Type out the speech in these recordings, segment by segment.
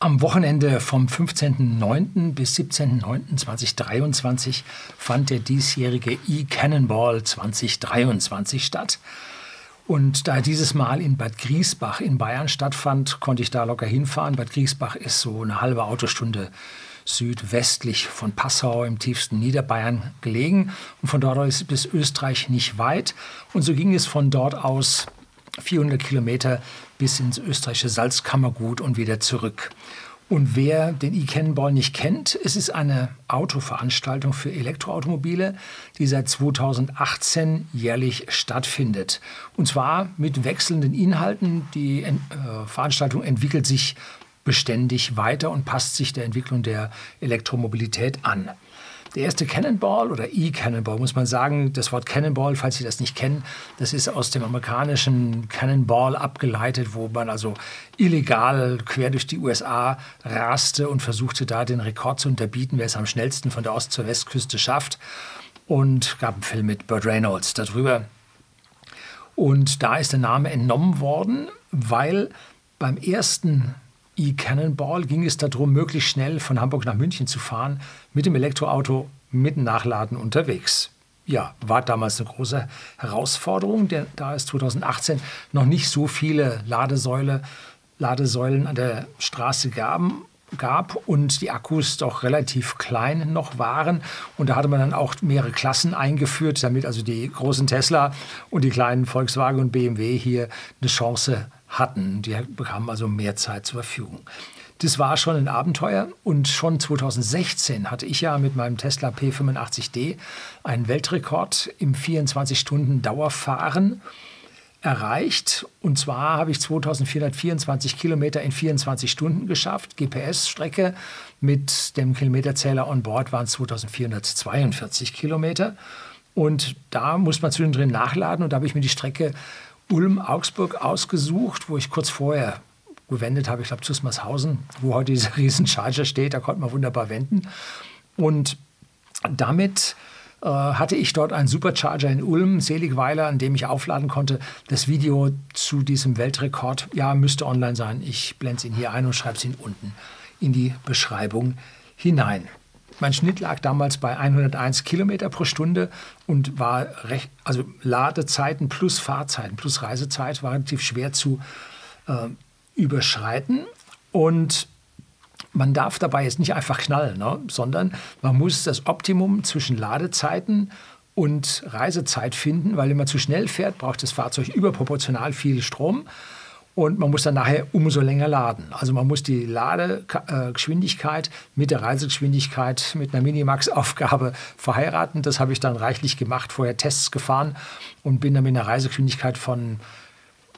Am Wochenende vom 15.09. bis 17.09.2023 fand der diesjährige E-Cannonball 2023 statt. Und da dieses Mal in Bad Griesbach in Bayern stattfand, konnte ich da locker hinfahren. Bad Griesbach ist so eine halbe Autostunde südwestlich von Passau im tiefsten Niederbayern gelegen. Und von dort aus bis Österreich nicht weit. Und so ging es von dort aus 400 Kilometer bis ins österreichische Salzkammergut und wieder zurück. Und wer den E-Cannonball nicht kennt, es ist eine Autoveranstaltung für Elektroautomobile, die seit 2018 jährlich stattfindet. Und zwar mit wechselnden Inhalten. Die äh, Veranstaltung entwickelt sich beständig weiter und passt sich der Entwicklung der Elektromobilität an. Der erste Cannonball oder E-Cannonball, muss man sagen, das Wort Cannonball, falls Sie das nicht kennen, das ist aus dem amerikanischen Cannonball abgeleitet, wo man also illegal quer durch die USA raste und versuchte da den Rekord zu unterbieten, wer es am schnellsten von der Ost- zur Westküste schafft. Und gab einen Film mit Burt Reynolds darüber. Und da ist der Name entnommen worden, weil beim ersten E-Cannonball ging es darum, möglichst schnell von Hamburg nach München zu fahren, mit dem Elektroauto mit Nachladen unterwegs. Ja, war damals eine große Herausforderung, denn da es 2018 noch nicht so viele Ladesäule, Ladesäulen an der Straße gaben, gab und die Akkus doch relativ klein noch waren. Und da hatte man dann auch mehrere Klassen eingeführt, damit also die großen Tesla und die kleinen Volkswagen und BMW hier eine Chance hatten. Die bekamen also mehr Zeit zur Verfügung. Das war schon ein Abenteuer und schon 2016 hatte ich ja mit meinem Tesla P85D einen Weltrekord im 24-Stunden-Dauerfahren erreicht. Und zwar habe ich 2424 Kilometer in 24 Stunden geschafft. GPS-Strecke mit dem Kilometerzähler on board waren 2442 Kilometer. Und da muss man zwischendrin nachladen und da habe ich mir die Strecke Ulm-Augsburg ausgesucht, wo ich kurz vorher gewendet habe, ich glaube Zusmarshausen, wo heute dieser riesen Charger steht, da konnte man wunderbar wenden. Und damit äh, hatte ich dort einen Supercharger in Ulm, Seligweiler, an dem ich aufladen konnte. Das Video zu diesem Weltrekord, ja, müsste online sein. Ich blende es Ihnen hier ein und schreibe es Ihnen unten in die Beschreibung hinein. Mein Schnitt lag damals bei 101 Kilometer pro Stunde und war recht, also Ladezeiten plus Fahrzeiten plus Reisezeit war relativ schwer zu äh, überschreiten. Und man darf dabei jetzt nicht einfach knallen, ne? sondern man muss das Optimum zwischen Ladezeiten und Reisezeit finden, weil wenn man zu schnell fährt, braucht das Fahrzeug überproportional viel Strom und man muss dann nachher umso länger laden. Also man muss die Ladegeschwindigkeit mit der Reisegeschwindigkeit mit einer Minimax-Aufgabe verheiraten. Das habe ich dann reichlich gemacht, vorher Tests gefahren und bin dann mit einer Reisegeschwindigkeit von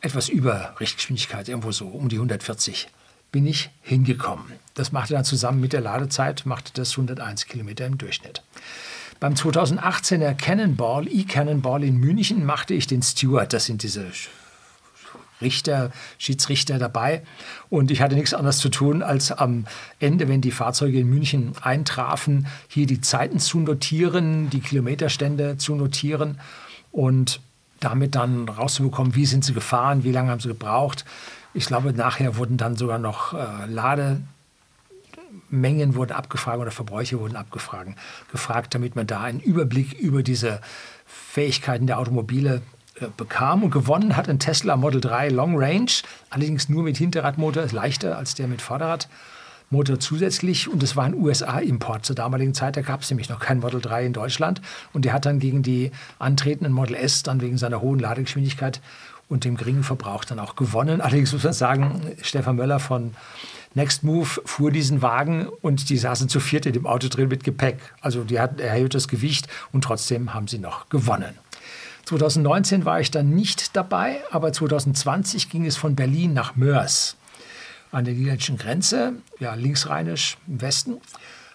etwas über Richtgeschwindigkeit, irgendwo so um die 140, bin ich hingekommen. Das machte dann zusammen mit der Ladezeit, machte das 101 Kilometer im Durchschnitt. Beim 2018er Cannonball, E-Cannonball in München, machte ich den Steward. Das sind diese Richter, Schiedsrichter dabei. Und ich hatte nichts anderes zu tun, als am Ende, wenn die Fahrzeuge in München eintrafen, hier die Zeiten zu notieren, die Kilometerstände zu notieren und damit dann rauszubekommen, wie sind sie gefahren, wie lange haben sie gebraucht. Ich glaube, nachher wurden dann sogar noch äh, Lademengen wurden abgefragt oder Verbräuche wurden abgefragt, gefragt, damit man da einen Überblick über diese Fähigkeiten der Automobile bekam und gewonnen hat ein Tesla Model 3 Long Range, allerdings nur mit Hinterradmotor, ist leichter als der mit Vorderradmotor zusätzlich und es war ein USA-Import zur damaligen Zeit, da gab es nämlich noch kein Model 3 in Deutschland und der hat dann gegen die antretenden Model S dann wegen seiner hohen Ladegeschwindigkeit und dem geringen Verbrauch dann auch gewonnen. Allerdings muss man sagen, Stefan Möller von Next Move fuhr diesen Wagen und die saßen zu viert in dem Auto drin mit Gepäck. Also die hatten erhöhtes Gewicht und trotzdem haben sie noch gewonnen. 2019 war ich dann nicht dabei, aber 2020 ging es von Berlin nach Mörs an der niederländischen Grenze, ja, linksrheinisch im Westen.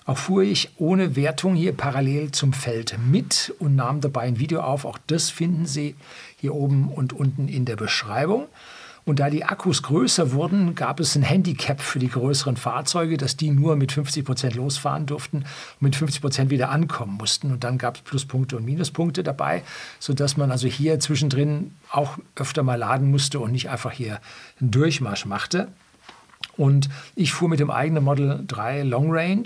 Auch fuhr ich ohne Wertung hier parallel zum Feld mit und nahm dabei ein Video auf. Auch das finden Sie hier oben und unten in der Beschreibung. Und da die Akkus größer wurden, gab es ein Handicap für die größeren Fahrzeuge, dass die nur mit 50 Prozent losfahren durften und mit 50 Prozent wieder ankommen mussten. Und dann gab es Pluspunkte und Minuspunkte dabei, sodass man also hier zwischendrin auch öfter mal laden musste und nicht einfach hier einen Durchmarsch machte. Und ich fuhr mit dem eigenen Model 3 Long Range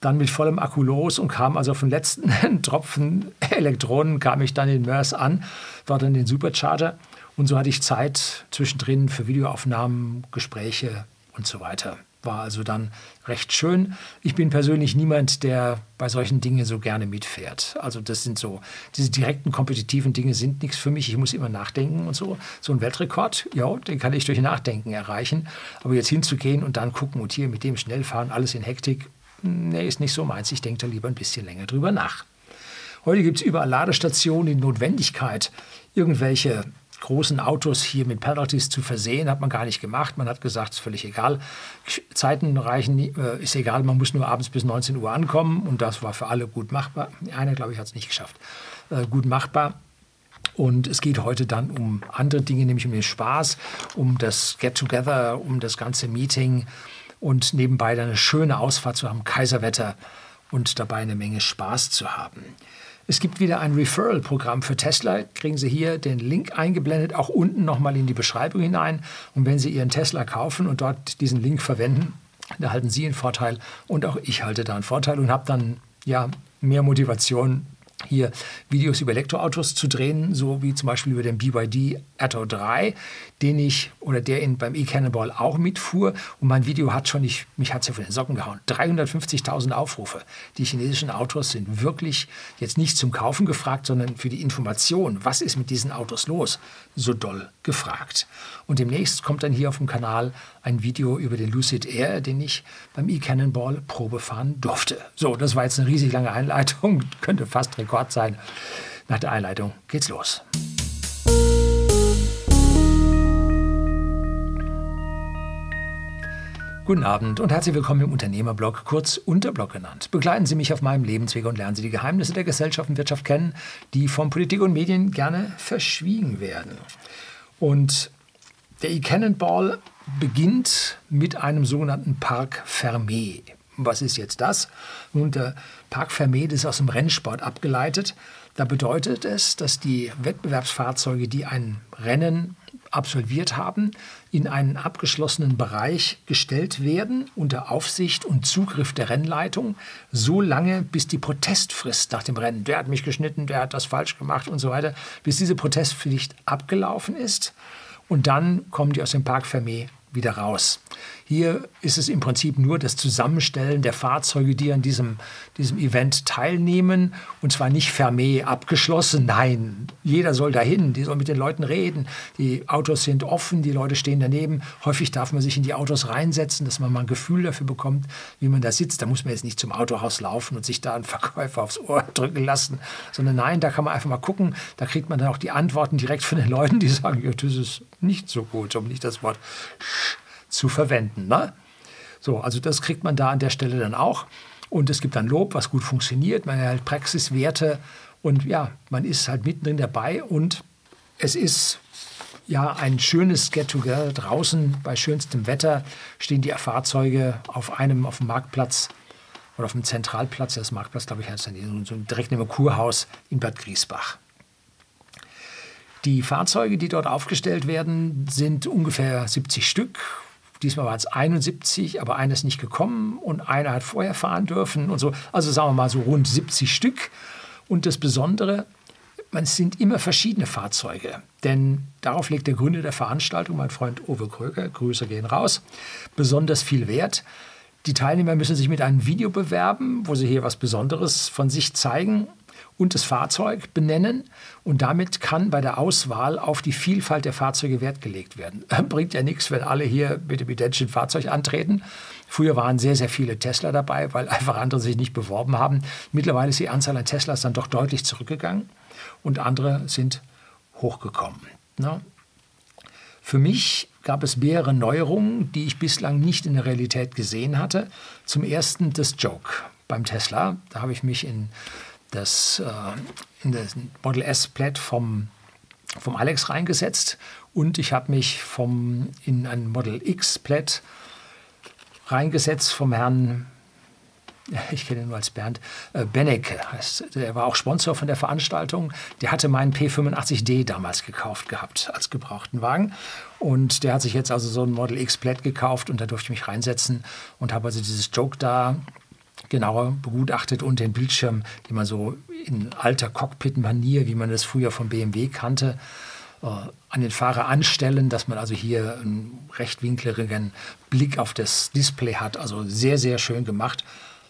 dann mit vollem Akku los und kam also auf den letzten Tropfen Elektronen, kam ich dann in Mörs an, war dann den Supercharger und so hatte ich Zeit zwischendrin für Videoaufnahmen, Gespräche und so weiter. War also dann recht schön. Ich bin persönlich niemand, der bei solchen Dingen so gerne mitfährt. Also das sind so, diese direkten kompetitiven Dinge sind nichts für mich. Ich muss immer nachdenken und so. So ein Weltrekord, ja, den kann ich durch Nachdenken erreichen. Aber jetzt hinzugehen und dann gucken und hier mit dem schnell fahren, alles in Hektik, nee, ist nicht so meins. Ich denke da lieber ein bisschen länger drüber nach. Heute gibt es überall Ladestationen. Die Notwendigkeit, irgendwelche großen Autos hier mit Penalties zu versehen, hat man gar nicht gemacht. Man hat gesagt, es ist völlig egal. Zeiten reichen, äh, ist egal, man muss nur abends bis 19 Uhr ankommen und das war für alle gut machbar. Einer, glaube ich, hat es nicht geschafft. Äh, gut machbar. Und es geht heute dann um andere Dinge, nämlich um den Spaß, um das Get-Together, um das ganze Meeting und nebenbei dann eine schöne Ausfahrt zu haben, Kaiserwetter und dabei eine Menge Spaß zu haben. Es gibt wieder ein Referral-Programm für Tesla. Kriegen Sie hier den Link eingeblendet, auch unten nochmal in die Beschreibung hinein. Und wenn Sie Ihren Tesla kaufen und dort diesen Link verwenden, da halten Sie einen Vorteil und auch ich halte da einen Vorteil und habe dann ja mehr Motivation hier Videos über Elektroautos zu drehen, so wie zum Beispiel über den BYD Atto 3, den ich oder der in, beim E-Cannonball auch mitfuhr. Und mein Video hat schon, ich, mich hat es ja von den Socken gehauen, 350.000 Aufrufe. Die chinesischen Autos sind wirklich jetzt nicht zum Kaufen gefragt, sondern für die Information, was ist mit diesen Autos los, so doll gefragt. Und demnächst kommt dann hier auf dem Kanal ein Video über den Lucid Air, den ich beim E-Cannonball Probe fahren durfte. So, das war jetzt eine riesig lange Einleitung, könnte fast Rekord sein. Nach der Einleitung geht's los. Guten Abend und herzlich willkommen im Unternehmerblog, kurz Unterblog genannt. Begleiten Sie mich auf meinem Lebensweg und lernen Sie die Geheimnisse der Gesellschaft und Wirtschaft kennen, die von Politik und Medien gerne verschwiegen werden. Und der E-Cannonball beginnt mit einem sogenannten Parc Fermé. Was ist jetzt das? Nun, der Parc Fermé ist aus dem Rennsport abgeleitet. Da bedeutet es, dass die Wettbewerbsfahrzeuge, die ein Rennen absolviert haben, in einen abgeschlossenen Bereich gestellt werden unter Aufsicht und Zugriff der Rennleitung, so lange, bis die Protestfrist nach dem Rennen, der hat mich geschnitten, der hat das falsch gemacht und so weiter, bis diese Protestpflicht abgelaufen ist. Und dann kommen die aus dem Park Fermé wieder raus. Hier ist es im Prinzip nur das Zusammenstellen der Fahrzeuge, die an diesem, diesem Event teilnehmen. Und zwar nicht Fermé abgeschlossen, nein, jeder soll dahin, die soll mit den Leuten reden. Die Autos sind offen, die Leute stehen daneben. Häufig darf man sich in die Autos reinsetzen, dass man mal ein Gefühl dafür bekommt, wie man da sitzt. Da muss man jetzt nicht zum Autohaus laufen und sich da einen Verkäufer aufs Ohr drücken lassen, sondern nein, da kann man einfach mal gucken. Da kriegt man dann auch die Antworten direkt von den Leuten, die sagen, ja, das ist nicht so gut, um nicht das Wort zu verwenden. Ne? So, also das kriegt man da an der Stelle dann auch. Und es gibt dann Lob, was gut funktioniert. Man erhält Praxiswerte und ja, man ist halt mittendrin dabei und es ist ja ein schönes Get-Together draußen bei schönstem Wetter stehen die Fahrzeuge auf einem auf dem Marktplatz oder auf dem Zentralplatz, das Marktplatz, glaube ich, heißt dann so direkt neben dem Kurhaus in Bad Griesbach. Die Fahrzeuge, die dort aufgestellt werden, sind ungefähr 70 Stück, Diesmal waren es 71, aber einer ist nicht gekommen und einer hat vorher fahren dürfen und so. Also sagen wir mal so rund 70 Stück. Und das Besondere, es sind immer verschiedene Fahrzeuge. Denn darauf legt der Gründer der Veranstaltung, mein Freund Uwe Kröger, Grüße gehen raus, besonders viel Wert. Die Teilnehmer müssen sich mit einem Video bewerben, wo sie hier was Besonderes von sich zeigen und das Fahrzeug benennen. Und damit kann bei der Auswahl auf die Vielfalt der Fahrzeuge Wert gelegt werden. Bringt ja nichts, wenn alle hier mit dem identischen Fahrzeug antreten. Früher waren sehr, sehr viele Tesla dabei, weil einfach andere sich nicht beworben haben. Mittlerweile ist die Anzahl an Teslas dann doch deutlich zurückgegangen und andere sind hochgekommen. Na? Für mich gab es mehrere Neuerungen, die ich bislang nicht in der Realität gesehen hatte. Zum ersten das Joke beim Tesla. Da habe ich mich in das, äh, in das Model S Plaid vom, vom Alex reingesetzt und ich habe mich vom, in ein Model X Plaid reingesetzt vom Herrn ich kenne ihn nur als Bernd, äh, Benecke der war auch Sponsor von der Veranstaltung. Der hatte meinen P85D damals gekauft gehabt als gebrauchten Wagen. Und der hat sich jetzt also so ein Model X Plaid gekauft und da durfte ich mich reinsetzen und habe also dieses Joke da genauer begutachtet und den Bildschirm, den man so in alter Cockpit-Manier, wie man das früher von BMW kannte, äh, an den Fahrer anstellen, dass man also hier einen rechtwinkligen Blick auf das Display hat. Also sehr, sehr schön gemacht.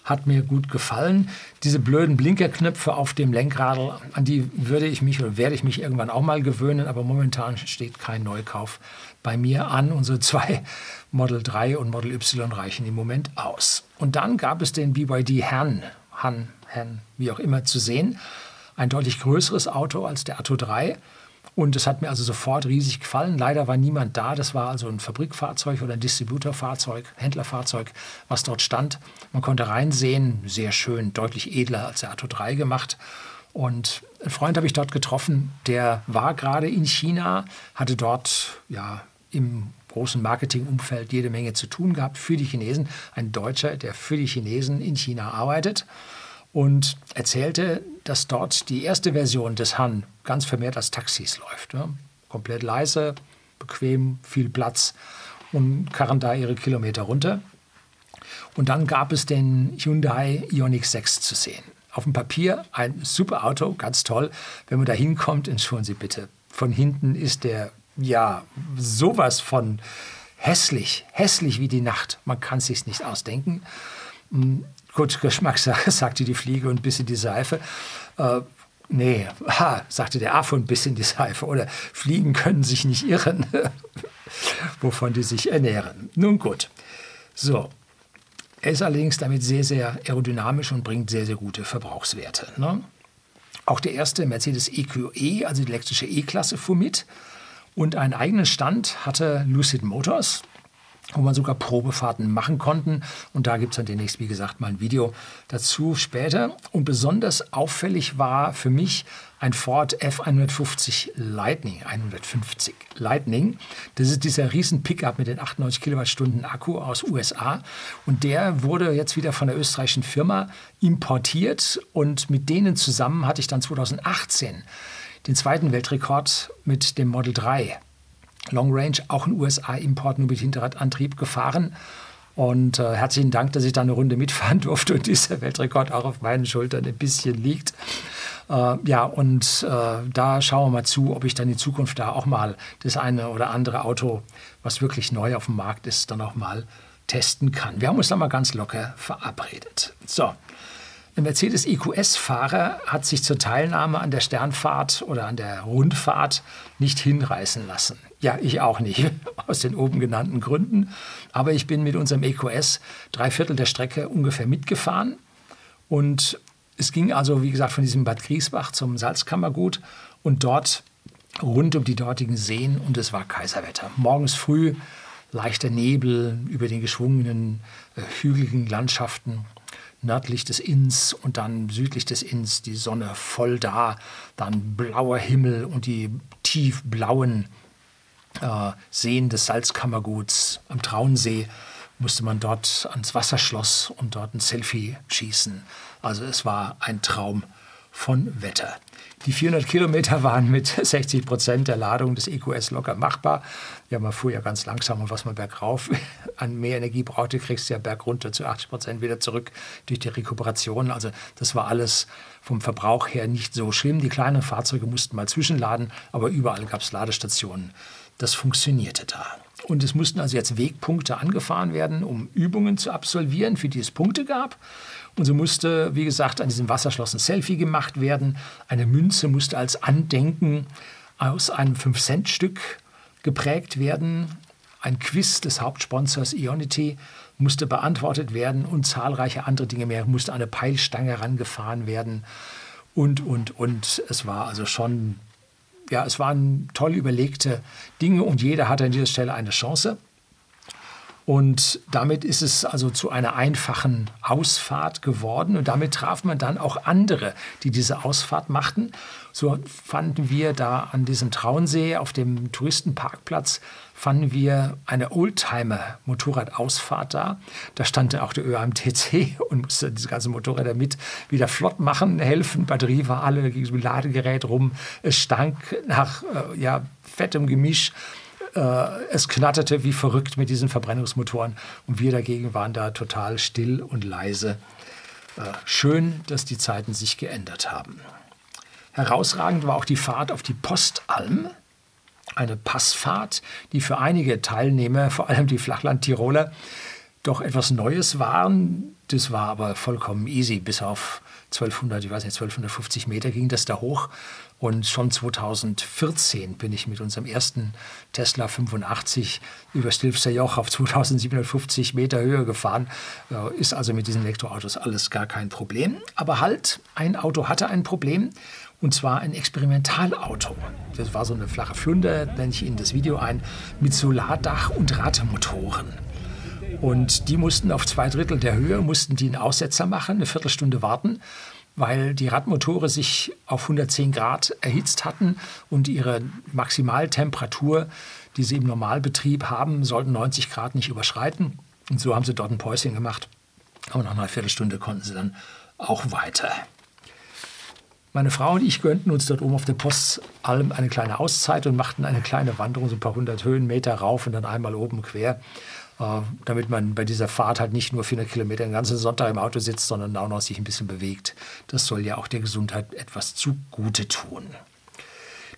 Hat mir gut gefallen. Diese blöden Blinkerknöpfe auf dem Lenkrad, an die würde ich mich oder werde ich mich irgendwann auch mal gewöhnen, aber momentan steht kein Neukauf bei mir an. Unsere zwei Model 3 und Model Y reichen im Moment aus. Und dann gab es den BYD Han, Han, Han, wie auch immer zu sehen. Ein deutlich größeres Auto als der Atto 3 und es hat mir also sofort riesig gefallen. Leider war niemand da. Das war also ein Fabrikfahrzeug oder ein Distributorfahrzeug, Händlerfahrzeug, was dort stand. Man konnte reinsehen, sehr schön, deutlich edler als der Atto 3 gemacht. Und einen Freund habe ich dort getroffen, der war gerade in China, hatte dort ja im großen Marketingumfeld jede Menge zu tun gehabt für die Chinesen. Ein Deutscher, der für die Chinesen in China arbeitet und erzählte, dass dort die erste Version des Han ganz vermehrt als Taxis läuft. Ja. Komplett leise, bequem, viel Platz und karren da ihre Kilometer runter. Und dann gab es den Hyundai Ioniq 6 zu sehen. Auf dem Papier ein super Auto, ganz toll. Wenn man da hinkommt, entschuldigen Sie bitte, von hinten ist der ja sowas von hässlich, hässlich wie die Nacht. Man kann es sich nicht ausdenken. Gut, Geschmackssache, sagte die Fliege und biss in die Seife. Äh, nee, ha, sagte der Affe und biss in die Seife. Oder Fliegen können sich nicht irren, wovon die sich ernähren. Nun gut. So. Er ist allerdings damit sehr, sehr aerodynamisch und bringt sehr, sehr gute Verbrauchswerte. Ne? Auch der erste Mercedes EQE, e, also die elektrische E-Klasse, fuhr mit. Und einen eigenen Stand hatte Lucid Motors wo man sogar Probefahrten machen konnten. Und da gibt es dann demnächst, wie gesagt, mal ein Video dazu später. Und besonders auffällig war für mich ein Ford F150 Lightning, 150 Lightning. Das ist dieser riesen Pickup mit den 98 Kilowattstunden Akku aus USA. Und der wurde jetzt wieder von der österreichischen Firma importiert. Und mit denen zusammen hatte ich dann 2018 den zweiten Weltrekord mit dem Model 3 Long Range, auch in USA-Import nur mit Hinterradantrieb gefahren. Und äh, herzlichen Dank, dass ich da eine Runde mitfahren durfte und dieser Weltrekord auch auf meinen Schultern ein bisschen liegt. Äh, ja, und äh, da schauen wir mal zu, ob ich dann in Zukunft da auch mal das eine oder andere Auto, was wirklich neu auf dem Markt ist, dann auch mal testen kann. Wir haben uns da mal ganz locker verabredet. So, ein Mercedes EQS-Fahrer hat sich zur Teilnahme an der Sternfahrt oder an der Rundfahrt nicht hinreißen lassen. Ja, ich auch nicht, aus den oben genannten Gründen. Aber ich bin mit unserem EQS drei Viertel der Strecke ungefähr mitgefahren. Und es ging also, wie gesagt, von diesem Bad Griesbach zum Salzkammergut und dort rund um die dortigen Seen und es war Kaiserwetter. Morgens früh leichter Nebel über den geschwungenen, äh, hügeligen Landschaften nördlich des Inns und dann südlich des Inns die Sonne voll da, dann blauer Himmel und die tiefblauen äh, Seen des Salzkammerguts am Traunsee musste man dort ans Wasserschloss und dort ein Selfie schießen. Also es war ein Traum von Wetter. Die 400 Kilometer waren mit 60 Prozent der Ladung des EQS locker machbar. Ja, man fuhr ja ganz langsam und was man bergauf an mehr Energie brauchte, kriegst du ja bergunter zu 80 Prozent wieder zurück durch die Rekuperation. Also das war alles vom Verbrauch her nicht so schlimm. Die kleinen Fahrzeuge mussten mal zwischenladen, aber überall gab es Ladestationen. Das funktionierte da. Und es mussten also jetzt Wegpunkte angefahren werden, um Übungen zu absolvieren, für die es Punkte gab. Und so musste, wie gesagt, an diesem Wasserschloss ein Selfie gemacht werden. Eine Münze musste als Andenken aus einem 5-Cent-Stück geprägt werden. Ein Quiz des Hauptsponsors Ionity musste beantwortet werden und zahlreiche andere Dinge mehr. Musste eine Peilstange herangefahren werden und, und, und. Es war also schon, ja, es waren toll überlegte Dinge und jeder hatte an dieser Stelle eine Chance. Und damit ist es also zu einer einfachen Ausfahrt geworden. Und damit traf man dann auch andere, die diese Ausfahrt machten. So fanden wir da an diesem Traunsee auf dem Touristenparkplatz fanden wir eine Oldtimer-Motorradausfahrt da. Da stand auch der ÖAMTC und musste diese ganzen Motorräder mit wieder flott machen, helfen. Batterie war alle, da ging es mit Ladegerät rum. Es stank nach äh, ja, fettem Gemisch. Äh, es knatterte wie verrückt mit diesen Verbrennungsmotoren. Und wir dagegen waren da total still und leise. Äh, schön, dass die Zeiten sich geändert haben. Herausragend war auch die Fahrt auf die Postalm eine Passfahrt, die für einige Teilnehmer, vor allem die Flachland-Tiroler, doch etwas Neues waren. Das war aber vollkommen easy. Bis auf 1200, ich weiß nicht, 1250 Meter ging das da hoch. Und schon 2014 bin ich mit unserem ersten Tesla 85 über Stilfser Joch auf 2750 Meter Höhe gefahren. Ist also mit diesen Elektroautos alles gar kein Problem. Aber halt, ein Auto hatte ein Problem und zwar ein Experimentalauto. Das war so eine flache Flunder, blende ich Ihnen das Video ein, mit Solardach und Radmotoren. Und die mussten auf zwei Drittel der Höhe, mussten die einen Aussetzer machen, eine Viertelstunde warten, weil die Radmotore sich auf 110 Grad erhitzt hatten und ihre Maximaltemperatur, die sie im Normalbetrieb haben, sollten 90 Grad nicht überschreiten. Und so haben sie dort ein Päuschen gemacht. Aber nach einer Viertelstunde konnten sie dann auch weiter. Meine Frau und ich gönnten uns dort oben auf der Postalm eine kleine Auszeit und machten eine kleine Wanderung, so ein paar hundert Höhenmeter rauf und dann einmal oben quer, damit man bei dieser Fahrt halt nicht nur 400 Kilometer den ganzen Sonntag im Auto sitzt, sondern auch noch sich ein bisschen bewegt. Das soll ja auch der Gesundheit etwas zugute tun.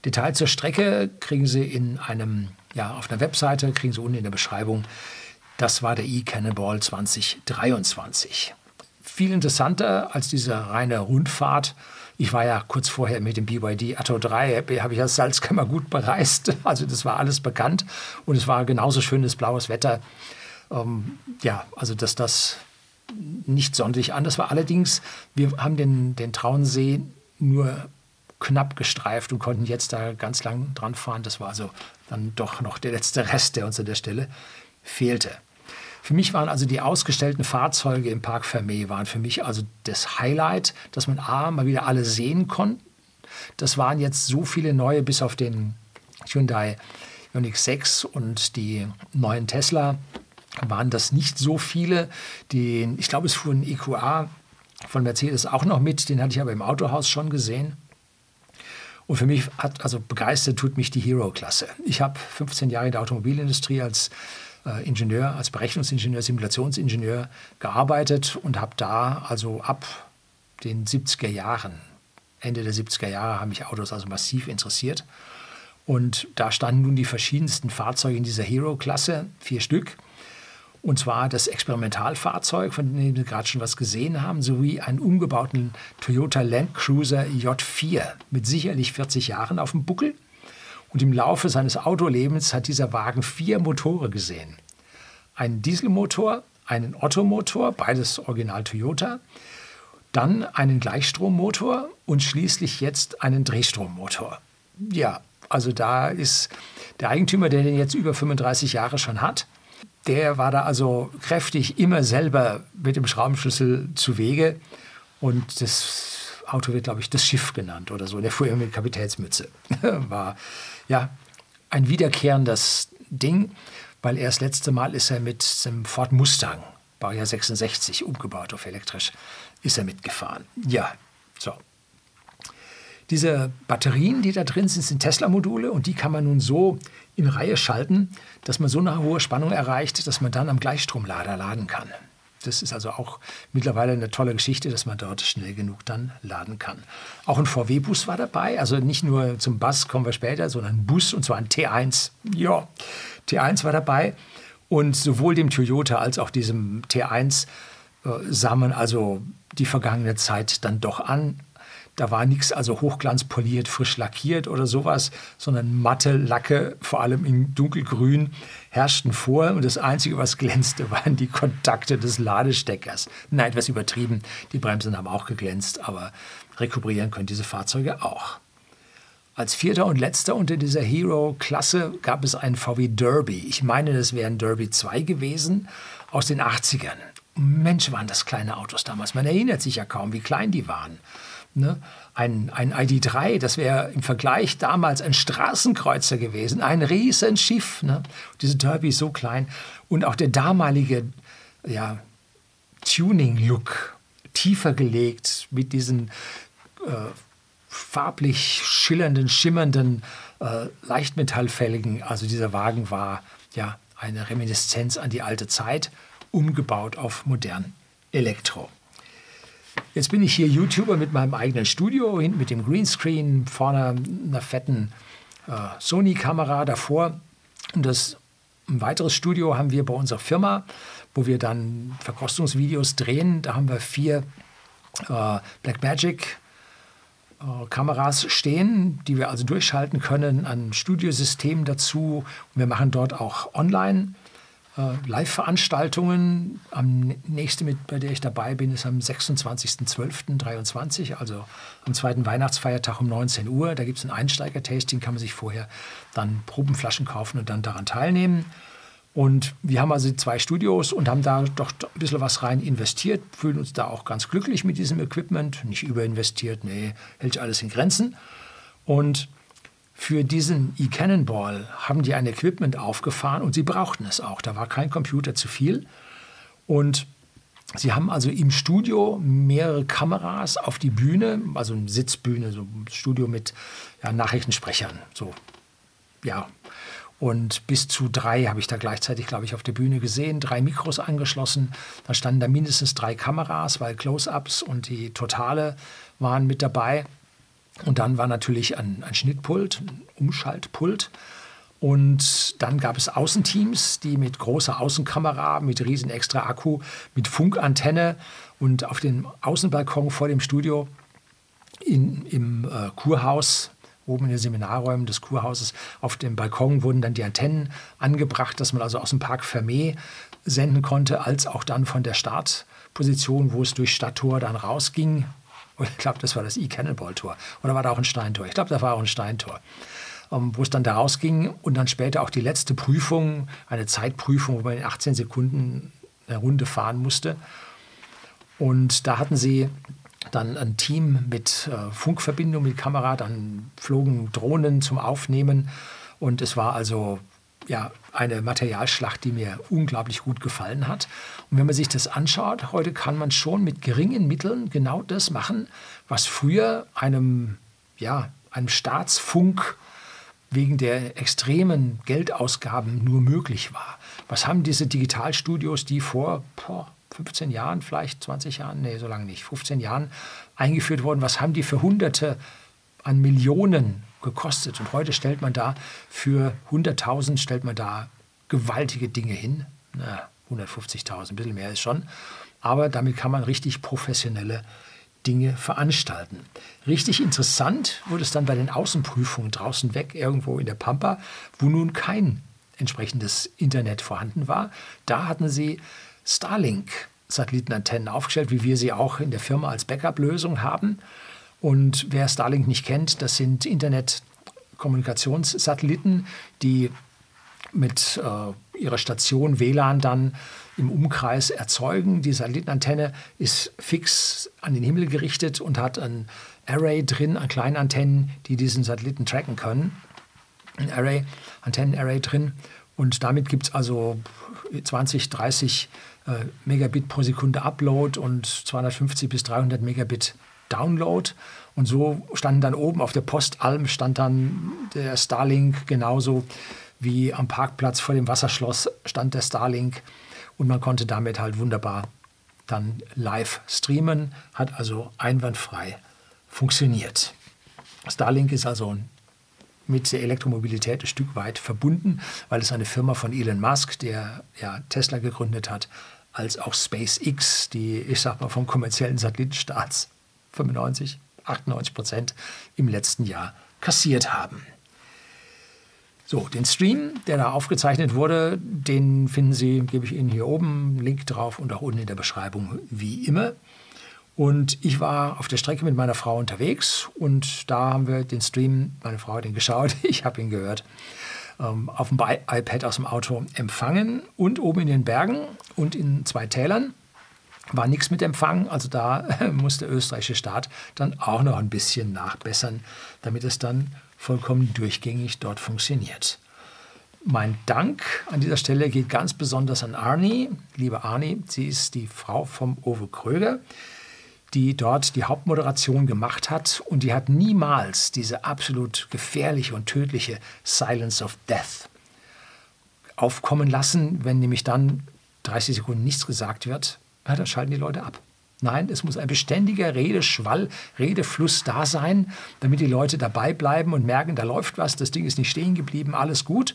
Details zur Strecke kriegen Sie in einem, ja, auf einer Webseite, kriegen Sie unten in der Beschreibung. Das war der e-Cannonball 2023. Viel interessanter als diese reine Rundfahrt ich war ja kurz vorher mit dem BYD Atto 3, habe ich das Salzkammer gut bereist. Also das war alles bekannt und es war genauso schönes blaues Wetter. Ähm, ja, also dass das nicht sonderlich anders war. Allerdings, wir haben den, den Traunsee nur knapp gestreift und konnten jetzt da ganz lang dran fahren. Das war also dann doch noch der letzte Rest, der uns an der Stelle fehlte. Für mich waren also die ausgestellten Fahrzeuge im Park Fermé waren für mich also das Highlight, dass man A, mal wieder alle sehen konnte. Das waren jetzt so viele neue, bis auf den Hyundai Ioniq 6 und die neuen Tesla waren das nicht so viele. Die, ich glaube, es fuhr ein EQA von Mercedes auch noch mit, den hatte ich aber im Autohaus schon gesehen. Und für mich hat, also begeistert tut mich die Hero-Klasse. Ich habe 15 Jahre in der Automobilindustrie als Ingenieur, als Berechnungsingenieur, Simulationsingenieur gearbeitet und habe da also ab den 70er Jahren, Ende der 70er Jahre, haben mich Autos also massiv interessiert. Und da standen nun die verschiedensten Fahrzeuge in dieser Hero-Klasse, vier Stück. Und zwar das Experimentalfahrzeug, von dem wir gerade schon was gesehen haben, sowie einen umgebauten Toyota Land Cruiser J4 mit sicherlich 40 Jahren auf dem Buckel und im Laufe seines Autolebens hat dieser Wagen vier Motore gesehen. Einen Dieselmotor, einen Ottomotor, beides Original Toyota, dann einen Gleichstrommotor und schließlich jetzt einen Drehstrommotor. Ja, also da ist der Eigentümer, der den jetzt über 35 Jahre schon hat, der war da also kräftig immer selber mit dem Schraubenschlüssel zu Wege. Und das Auto wird, glaube ich, das Schiff genannt oder so. Der fuhr immer mit Kapitänsmütze. war ja, ein wiederkehrendes Ding, weil er das letzte Mal ist er mit dem Ford Mustang, Baujahr 66, umgebaut auf elektrisch, ist er mitgefahren. Ja, so. Diese Batterien, die da drin sind, sind Tesla-Module und die kann man nun so in Reihe schalten, dass man so eine hohe Spannung erreicht, dass man dann am Gleichstromlader laden kann. Das ist also auch mittlerweile eine tolle Geschichte, dass man dort schnell genug dann laden kann. Auch ein VW-Bus war dabei, also nicht nur zum Bus kommen wir später, sondern ein Bus und zwar ein T1. Ja, T1 war dabei und sowohl dem Toyota als auch diesem T1 äh, sah man also die vergangene Zeit dann doch an. Da war nichts also hochglanzpoliert, frisch lackiert oder sowas, sondern matte Lacke, vor allem in dunkelgrün, herrschten vor. Und das Einzige, was glänzte, waren die Kontakte des Ladesteckers. Nein, etwas übertrieben. Die Bremsen haben auch geglänzt, aber rekuperieren können diese Fahrzeuge auch. als vierter und letzter unter dieser Hero-Klasse gab es einen VW Derby. Ich meine, das wäre ein Derby 2 gewesen aus den 80ern. Mensch, waren das kleine Autos damals. Man erinnert sich ja kaum, wie klein die waren. Ne? Ein, ein ID3, das wäre im Vergleich damals ein Straßenkreuzer gewesen, ein Riesenschiff. Ne? Diese Derby ist so klein. Und auch der damalige ja, Tuning-Look, tiefer gelegt mit diesen äh, farblich schillernden, schimmernden äh, Leichtmetallfelgen. Also dieser Wagen war ja eine Reminiszenz an die alte Zeit, umgebaut auf modern Elektro. Jetzt bin ich hier YouTuber mit meinem eigenen Studio, hinten mit dem Greenscreen, vorne einer fetten äh, Sony-Kamera davor. Und das ein weiteres Studio haben wir bei unserer Firma, wo wir dann Verkostungsvideos drehen. Da haben wir vier äh, Blackmagic äh, Kameras stehen, die wir also durchschalten können, ein Studiosystem dazu. Und wir machen dort auch online Live-Veranstaltungen. Am nächsten, mit, bei der ich dabei bin, ist am 26.12.23, also am zweiten Weihnachtsfeiertag um 19 Uhr. Da gibt es ein Einsteiger-Tasting, kann man sich vorher dann Probenflaschen kaufen und dann daran teilnehmen. Und wir haben also zwei Studios und haben da doch ein bisschen was rein investiert, fühlen uns da auch ganz glücklich mit diesem Equipment, nicht überinvestiert, nee, hält alles in Grenzen. Und für diesen E-Cannonball haben die ein Equipment aufgefahren und sie brauchten es auch. Da war kein Computer zu viel. Und sie haben also im Studio mehrere Kameras auf die Bühne, also eine Sitzbühne, so ein Studio mit ja, Nachrichtensprechern, so ja, und bis zu drei habe ich da gleichzeitig, glaube ich, auf der Bühne gesehen, drei Mikros angeschlossen. Da standen da mindestens drei Kameras, weil Close-ups und die Totale waren mit dabei. Und dann war natürlich ein, ein Schnittpult, ein Umschaltpult. Und dann gab es Außenteams, die mit großer Außenkamera, mit riesen extra Akku, mit Funkantenne und auf dem Außenbalkon vor dem Studio in, im äh, Kurhaus oben in den Seminarräumen des Kurhauses auf dem Balkon wurden dann die Antennen angebracht, dass man also aus dem Park Fermé senden konnte, als auch dann von der Startposition, wo es durch Stadttor dann rausging. Ich glaube, das war das E-Cannonball-Tor. Oder war da auch ein Steintor? Ich glaube, da war auch ein Steintor. Um, ähm, wo es dann da rausging und dann später auch die letzte Prüfung, eine Zeitprüfung, wo man in 18 Sekunden eine Runde fahren musste. Und da hatten sie dann ein Team mit äh, Funkverbindung mit Kamera, dann flogen Drohnen zum Aufnehmen und es war also ja, eine Materialschlacht, die mir unglaublich gut gefallen hat. Und wenn man sich das anschaut, heute kann man schon mit geringen Mitteln genau das machen, was früher einem, ja, einem Staatsfunk wegen der extremen Geldausgaben nur möglich war. Was haben diese Digitalstudios, die vor boah, 15 Jahren, vielleicht 20 Jahren, nee, so lange nicht, 15 Jahren eingeführt worden. Was haben die für Hunderte an Millionen gekostet? Und heute stellt man da für 100.000 stellt man da gewaltige Dinge hin. Na, 150.000, ein bisschen mehr ist schon. Aber damit kann man richtig professionelle Dinge veranstalten. Richtig interessant wurde es dann bei den Außenprüfungen draußen weg, irgendwo in der Pampa, wo nun kein entsprechendes Internet vorhanden war. Da hatten sie Starlink-Satellitenantennen aufgestellt, wie wir sie auch in der Firma als Backup-Lösung haben. Und wer Starlink nicht kennt, das sind Internet-Kommunikationssatelliten, die mit äh, ihrer Station WLAN dann im Umkreis erzeugen. Die Satellitenantenne ist fix an den Himmel gerichtet und hat ein Array drin an kleinen Antennen, die diesen Satelliten tracken können. Ein Array, Antennenarray drin. Und damit gibt es also 20, 30 äh, Megabit pro Sekunde Upload und 250 bis 300 Megabit Download. Und so standen dann oben auf der Postalm stand dann der Starlink genauso wie am Parkplatz vor dem Wasserschloss stand der Starlink. Und man konnte damit halt wunderbar dann live streamen, hat also einwandfrei funktioniert. Starlink ist also mit der Elektromobilität ein Stück weit verbunden, weil es eine Firma von Elon Musk, der ja Tesla gegründet hat, als auch SpaceX, die, ich sag mal, vom kommerziellen Satellitenstarts 95, 98 Prozent im letzten Jahr kassiert haben. So, den Stream, der da aufgezeichnet wurde, den finden Sie, gebe ich Ihnen hier oben, Link drauf und auch unten in der Beschreibung, wie immer. Und ich war auf der Strecke mit meiner Frau unterwegs und da haben wir den Stream, meine Frau hat ihn geschaut, ich habe ihn gehört, ähm, auf dem iPad aus dem Auto empfangen und oben in den Bergen und in zwei Tälern war nichts mit Empfang. Also da muss der österreichische Staat dann auch noch ein bisschen nachbessern, damit es dann vollkommen durchgängig dort funktioniert. Mein Dank an dieser Stelle geht ganz besonders an Arnie. Liebe Arnie, sie ist die Frau vom Ove Kröger die dort die Hauptmoderation gemacht hat und die hat niemals diese absolut gefährliche und tödliche Silence of Death aufkommen lassen, wenn nämlich dann 30 Sekunden nichts gesagt wird, ja, dann schalten die Leute ab. Nein, es muss ein beständiger Redeschwall, Redefluss da sein, damit die Leute dabei bleiben und merken, da läuft was, das Ding ist nicht stehen geblieben, alles gut.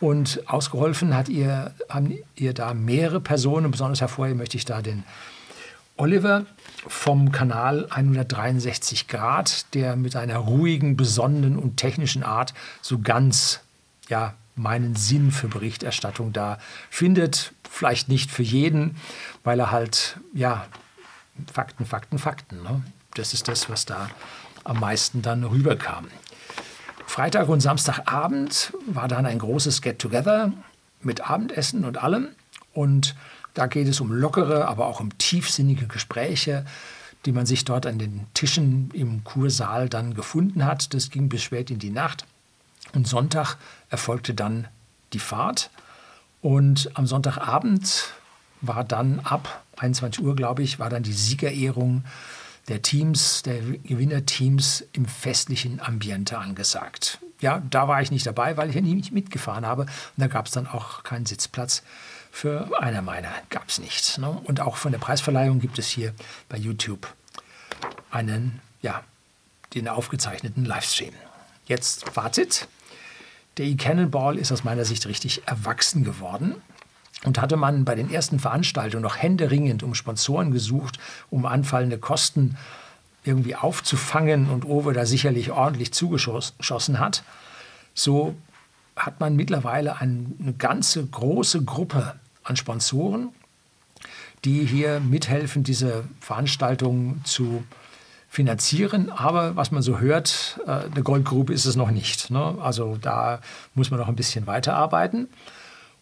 Und ausgeholfen hat ihr, haben ihr da mehrere Personen, besonders hervorheben möchte ich da den Oliver vom Kanal 163 Grad, der mit einer ruhigen, besonnenen und technischen Art so ganz ja, meinen Sinn für Berichterstattung da findet. Vielleicht nicht für jeden, weil er halt, ja, Fakten, Fakten, Fakten. Ne? Das ist das, was da am meisten dann rüberkam. Freitag und Samstagabend war dann ein großes Get-Together mit Abendessen und allem. Und da geht es um lockere, aber auch um tiefsinnige Gespräche, die man sich dort an den Tischen im Kursaal dann gefunden hat. Das ging bis spät in die Nacht. Und Sonntag erfolgte dann die Fahrt. Und am Sonntagabend war dann ab 21 Uhr, glaube ich, war dann die Siegerehrung der Teams, der Gewinnerteams im festlichen Ambiente angesagt. Ja, da war ich nicht dabei, weil ich ja nie mitgefahren habe. Und da gab es dann auch keinen Sitzplatz für einer meiner gab es nichts. Ne? Und auch von der Preisverleihung gibt es hier bei YouTube einen, ja, den aufgezeichneten Livestream. Jetzt Fazit. Der E-Cannonball ist aus meiner Sicht richtig erwachsen geworden. Und hatte man bei den ersten Veranstaltungen noch händeringend um Sponsoren gesucht, um anfallende Kosten irgendwie aufzufangen und Owe da sicherlich ordentlich zugeschossen hat, so hat man mittlerweile eine ganze große Gruppe an Sponsoren, die hier mithelfen, diese Veranstaltungen zu finanzieren. Aber was man so hört, äh, eine Goldgrube ist es noch nicht. Ne? Also da muss man noch ein bisschen weiterarbeiten.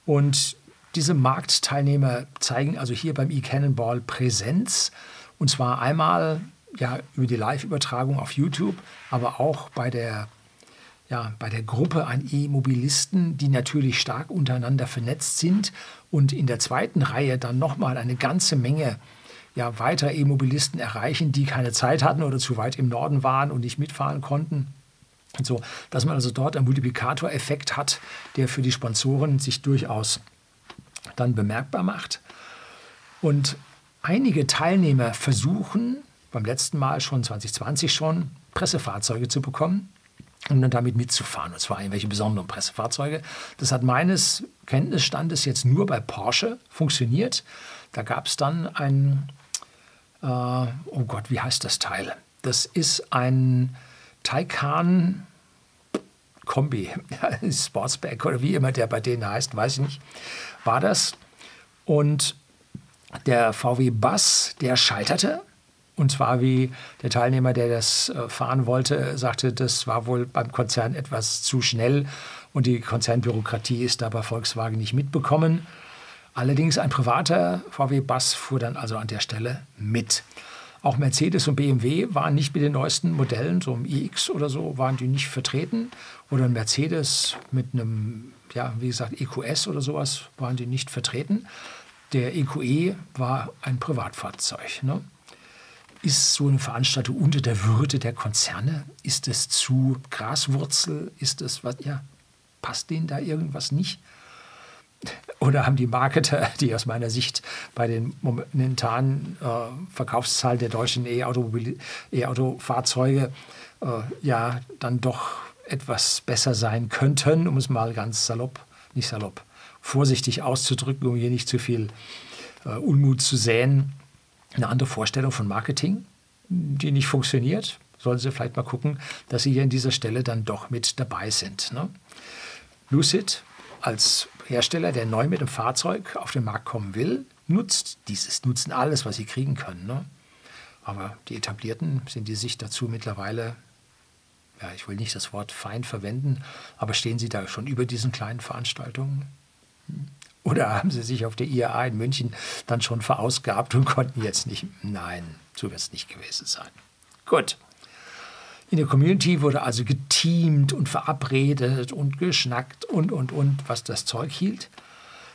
Und diese Marktteilnehmer zeigen also hier beim eCannonball Präsenz. Und zwar einmal ja, über die Live-Übertragung auf YouTube, aber auch bei der ja, bei der Gruppe an E-Mobilisten, die natürlich stark untereinander vernetzt sind und in der zweiten Reihe dann nochmal eine ganze Menge ja, weiter E-Mobilisten erreichen, die keine Zeit hatten oder zu weit im Norden waren und nicht mitfahren konnten. Und so, dass man also dort einen Multiplikatoreffekt hat, der für die Sponsoren sich durchaus dann bemerkbar macht. Und einige Teilnehmer versuchen, beim letzten Mal schon 2020 schon, Pressefahrzeuge zu bekommen und dann damit mitzufahren. Und zwar irgendwelche besonderen Pressefahrzeuge. Das hat meines Kenntnisstandes jetzt nur bei Porsche funktioniert. Da gab es dann ein, äh, oh Gott, wie heißt das Teil? Das ist ein Taycan Kombi, Sportsback oder wie immer der bei denen heißt, weiß ich nicht, war das. Und der VW Bus, der scheiterte und zwar wie der Teilnehmer, der das äh, fahren wollte, sagte, das war wohl beim Konzern etwas zu schnell und die Konzernbürokratie ist da bei Volkswagen nicht mitbekommen. Allerdings ein privater VW-Bus fuhr dann also an der Stelle mit. Auch Mercedes und BMW waren nicht mit den neuesten Modellen, so im iX oder so, waren die nicht vertreten. Oder ein Mercedes mit einem, ja, wie gesagt, EQS oder sowas waren die nicht vertreten. Der EQE e war ein Privatfahrzeug. Ne? Ist so eine Veranstaltung unter der Würde der Konzerne? Ist es zu Graswurzel? Ist es was? Ja, passt denen da irgendwas nicht? Oder haben die Marketer, die aus meiner Sicht bei den momentanen äh, Verkaufszahlen der deutschen E-Auto-Fahrzeuge äh, ja dann doch etwas besser sein könnten, um es mal ganz salopp, nicht salopp, vorsichtig auszudrücken, um hier nicht zu viel äh, Unmut zu säen, eine andere Vorstellung von Marketing, die nicht funktioniert. Sollen Sie vielleicht mal gucken, dass Sie hier an dieser Stelle dann doch mit dabei sind. Ne? Lucid als Hersteller, der neu mit dem Fahrzeug auf den Markt kommen will, nutzt dieses, nutzen alles, was sie kriegen können. Ne? Aber die Etablierten sind die sich dazu mittlerweile, ja, ich will nicht das Wort fein verwenden, aber stehen sie da schon über diesen kleinen Veranstaltungen? Oder haben sie sich auf der IAA in München dann schon verausgabt und konnten jetzt nicht? Nein, so wird es nicht gewesen sein. Gut. In der Community wurde also geteamt und verabredet und geschnackt und, und, und, was das Zeug hielt.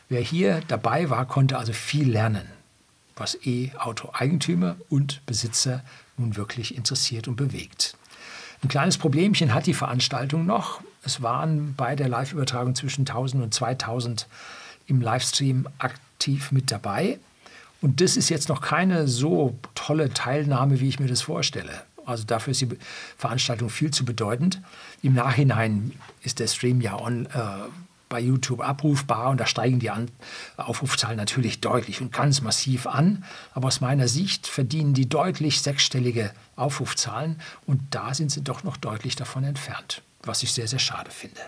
Wer hier dabei war, konnte also viel lernen, was E-Auto-Eigentümer und Besitzer nun wirklich interessiert und bewegt. Ein kleines Problemchen hat die Veranstaltung noch. Es waren bei der Live-Übertragung zwischen 1000 und 2000 im Livestream aktiv mit dabei. Und das ist jetzt noch keine so tolle Teilnahme, wie ich mir das vorstelle. Also dafür ist die Veranstaltung viel zu bedeutend. Im Nachhinein ist der Stream ja on, äh, bei YouTube abrufbar und da steigen die an Aufrufzahlen natürlich deutlich und ganz massiv an. Aber aus meiner Sicht verdienen die deutlich sechsstellige Aufrufzahlen und da sind sie doch noch deutlich davon entfernt, was ich sehr, sehr schade finde.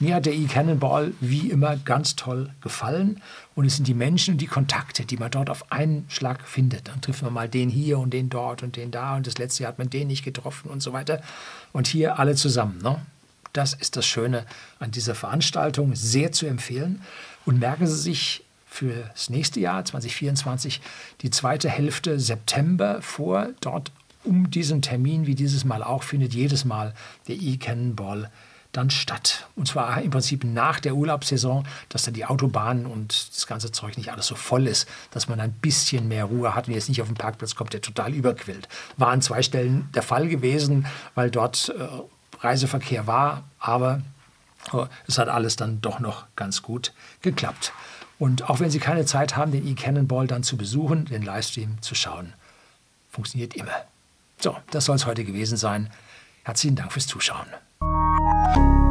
Mir hat der E-Cannonball wie immer ganz toll gefallen. Und es sind die Menschen und die Kontakte, die man dort auf einen Schlag findet. Dann trifft man mal den hier und den dort und den da. Und das letzte Jahr hat man den nicht getroffen und so weiter. Und hier alle zusammen. Ne? Das ist das Schöne an dieser Veranstaltung. Sehr zu empfehlen. Und merken Sie sich für das nächste Jahr, 2024, die zweite Hälfte September vor. Dort um diesen Termin, wie dieses Mal auch, findet jedes Mal der E-Cannonball dann statt. Und zwar im Prinzip nach der Urlaubssaison, dass dann die Autobahnen und das ganze Zeug nicht alles so voll ist, dass man ein bisschen mehr Ruhe hat und jetzt nicht auf den Parkplatz kommt, der total überquillt. War an zwei Stellen der Fall gewesen, weil dort äh, Reiseverkehr war, aber äh, es hat alles dann doch noch ganz gut geklappt. Und auch wenn Sie keine Zeit haben, den E-Cannonball dann zu besuchen, den Livestream zu schauen, funktioniert immer. So, das soll es heute gewesen sein. Herzlichen Dank fürs Zuschauen. Bye.